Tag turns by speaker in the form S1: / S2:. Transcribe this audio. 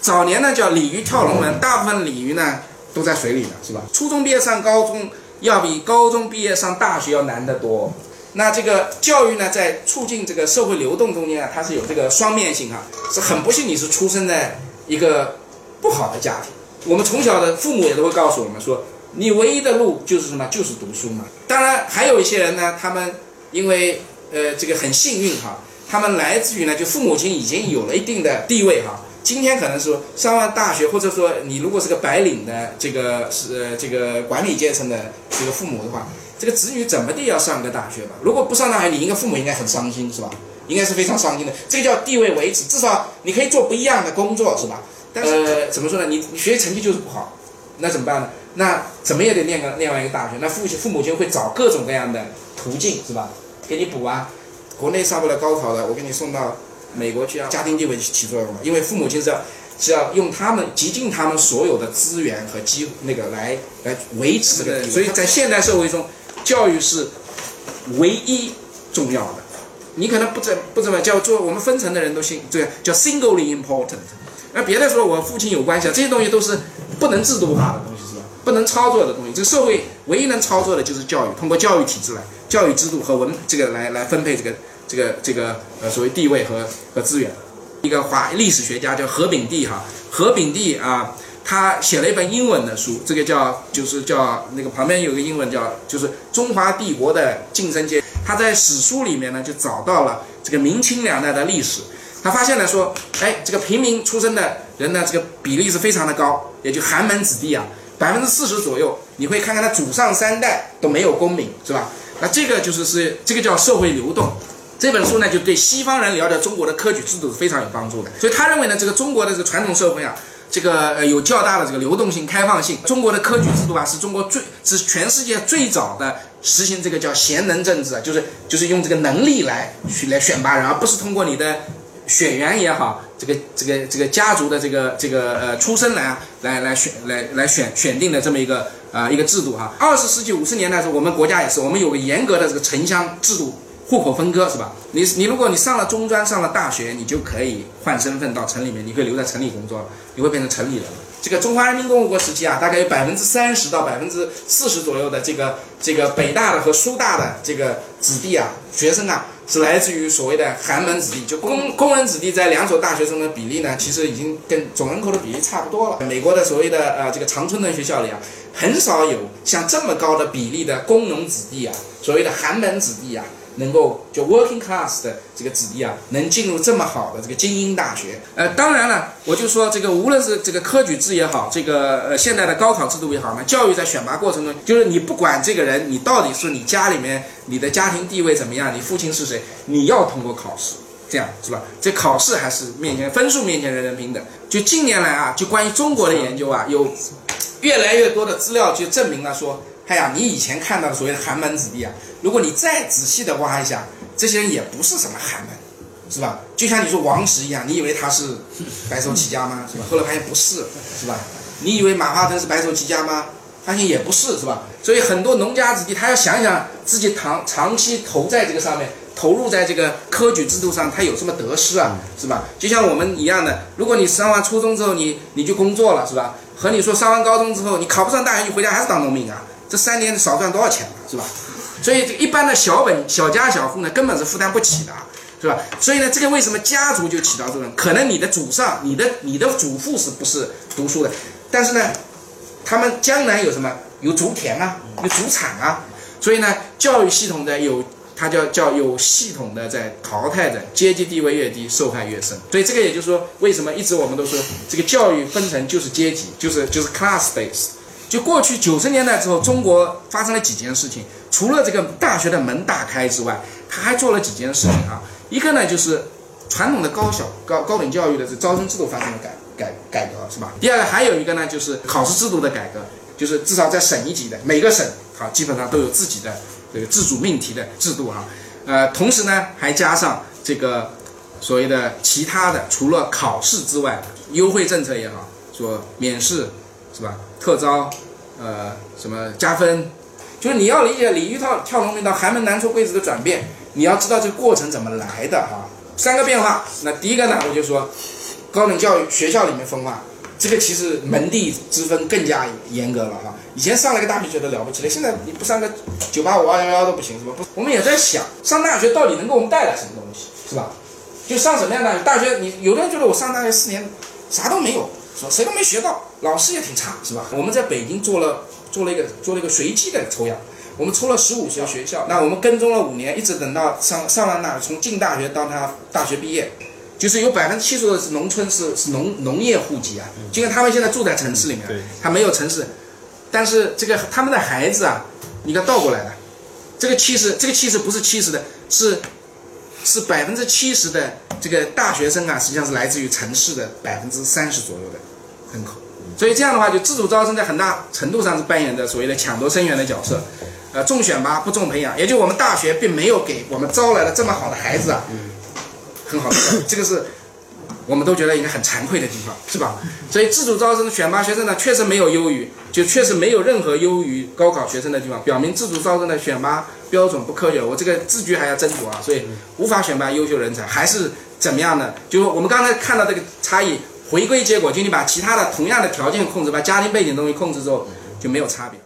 S1: 早年呢叫鲤鱼跳龙门，大部分鲤鱼呢都在水里的是吧？初中毕业上高中要比高中毕业上大学要难得多。那这个教育呢，在促进这个社会流动中间啊，它是有这个双面性哈，是很不幸你是出生在一个不好的家庭。我们从小的父母也都会告诉我们说，你唯一的路就是什么？就是读书嘛。当然还有一些人呢，他们因为呃这个很幸运哈，他们来自于呢就父母亲已经有了一定的地位哈。今天可能说上完大学，或者说你如果是个白领的这个是这个管理阶层的这个父母的话。这个子女怎么地要上个大学吧？如果不上大学，你应该父母应该很伤心，是吧？应该是非常伤心的。这个叫地位维持，至少你可以做不一样的工作，是吧？但是，怎么说呢？你你学习成绩就是不好，那怎么办呢？那怎么也得念个念完一个大学。那父亲父母亲会找各种各样的途径，是吧？给你补啊。国内上不了高考的，我给你送到美国去啊。家庭地位起作用了，因为父母亲是要是要用他们极尽他们所有的资源和机那个来来维持这个。所以在现代社会中。教育是唯一重要的，你可能不怎不怎么叫做我们分层的人都信这个叫 singly important。那别的说我父亲有关系啊，这些东西都是不能制度化的东西，是吧？不能操作的东西。这个社会唯一能操作的就是教育，通过教育体制来教育制度和文这个来来分配这个这个这个呃所谓地位和和资源。一个华历史学家叫何炳棣哈，何炳棣啊。他写了一本英文的书，这个叫就是叫那个旁边有个英文叫就是中华帝国的晋升阶。他在史书里面呢就找到了这个明清两代的历史，他发现了说，哎，这个平民出身的人呢，这个比例是非常的高，也就寒门子弟啊，百分之四十左右。你会看看他祖上三代都没有功名，是吧？那这个就是是这个叫社会流动。这本书呢就对西方人了解中国的科举制度是非常有帮助的。所以他认为呢，这个中国的这个传统社会啊。这个呃有较大的这个流动性、开放性。中国的科举制度啊，是中国最是全世界最早的实行这个叫贤能政治啊，就是就是用这个能力来去来选拔人，而不是通过你的血缘也好，这个这个这个家族的这个这个呃出身来来来选来来选选定的这么一个啊一个制度哈。二十世纪五十年代的时候，我们国家也是，我们有个严格的这个城乡制度。户口分割是吧？你你如果你上了中专上了大学，你就可以换身份到城里面，你可以留在城里工作，你会变成城里人。这个中华人民共和国时期啊，大概有百分之三十到百分之四十左右的这个这个北大的和苏大的这个子弟啊，学生啊，是来自于所谓的寒门子弟，就工工人子弟在两所大学中的比例呢，其实已经跟总人口的比例差不多了。美国的所谓的呃这个常春藤学校里啊，很少有像这么高的比例的工农子弟啊，所谓的寒门子弟啊。能够就 working class 的这个子弟啊，能进入这么好的这个精英大学，呃，当然了，我就说这个无论是这个科举制也好，这个呃现在的高考制度也好呢，教育在选拔过程中，就是你不管这个人，你到底是你家里面你的家庭地位怎么样，你父亲是谁，你要通过考试，这样是吧？这考试还是面前分数面前人人平等。就近年来啊，就关于中国的研究啊，有越来越多的资料就证明了说。哎呀，你以前看到的所谓的寒门子弟啊，如果你再仔细的挖一下，这些人也不是什么寒门，是吧？就像你说王石一样，你以为他是白手起家吗？是吧？后来发现不是，是吧？你以为马化腾是白手起家吗？发现也不是，是吧？所以很多农家子弟，他要想想自己长长期投在这个上面，投入在这个科举制度上，他有什么得失啊？是吧？就像我们一样的，如果你上完初中之后，你你就工作了，是吧？和你说上完高中之后，你考不上大学，你回家还是当农民啊？这三年少赚多少钱了，是吧？所以一般的小本小家小户呢，根本是负担不起的，是吧？所以呢，这个为什么家族就起到作用？可能你的祖上、你的你的祖父是不是读书的？但是呢，他们将来有什么？有族田啊，有祖产啊。所以呢，教育系统的有，它叫叫有系统的在淘汰着阶级地位越低，受害越深。所以这个也就是说，为什么一直我们都说这个教育分成就是阶级，就是就是 class base。就过去九十年代之后，中国发生了几件事情。除了这个大学的门大开之外，他还做了几件事情啊。一个呢，就是传统的高校高高等教育的这招生制度发生了改改改革，是吧？第二个还有一个呢，就是考试制度的改革，就是至少在省一级的每个省，好，基本上都有自己的这个自主命题的制度哈。呃，同时呢，还加上这个所谓的其他的，除了考试之外，优惠政策也好，说免试。是吧？特招，呃，什么加分？就是你要理解鲤鱼跳跳龙门到寒门难出贵子的转变，你要知道这个过程怎么来的哈。三个变化，那第一个呢，我就说，高等教育学校里面分化，这个其实门第之分更加严格了哈。以前上了个大学觉得了不起了，现在你不上个九八五二幺幺都不行是吧？不，我们也在想，上大学到底能给我们带来什么东西是吧？就上什么样的大学？大学你有的人觉得我上大学四年啥都没有，是吧？谁都没学到，老师也挺差是吧？我们在北京做了做了一个做了一个随机的抽样。我们抽了十五所学校，那我们跟踪了五年，一直等到上上完大，从进大学到他大学毕业，就是有百分之七十的是农村，是是农农业户籍啊。就跟他们现在住在城市里面，他没有城市，但是这个他们的孩子啊，你看倒过来了，这个七十，这个七十不是七十的，是是百分之七十的这个大学生啊，实际上是来自于城市的百分之三十左右的人口。所以这样的话，就自主招生在很大程度上是扮演着所谓的抢夺生源的角色。呃，重选拔不重培养，也就我们大学并没有给我们招来了这么好的孩子啊，很好，这个是我们都觉得应该很惭愧的地方，是吧？所以自主招生选拔学生呢，确实没有优于，就确实没有任何优于高考学生的地方，表明自主招生的选拔标准不科学。我这个字句还要斟酌啊，所以无法选拔优秀人才，还是怎么样呢？就是我们刚才看到这个差异，回归结果就你把其他的同样的条件控制，把家庭背景东西控制之后，就没有差别。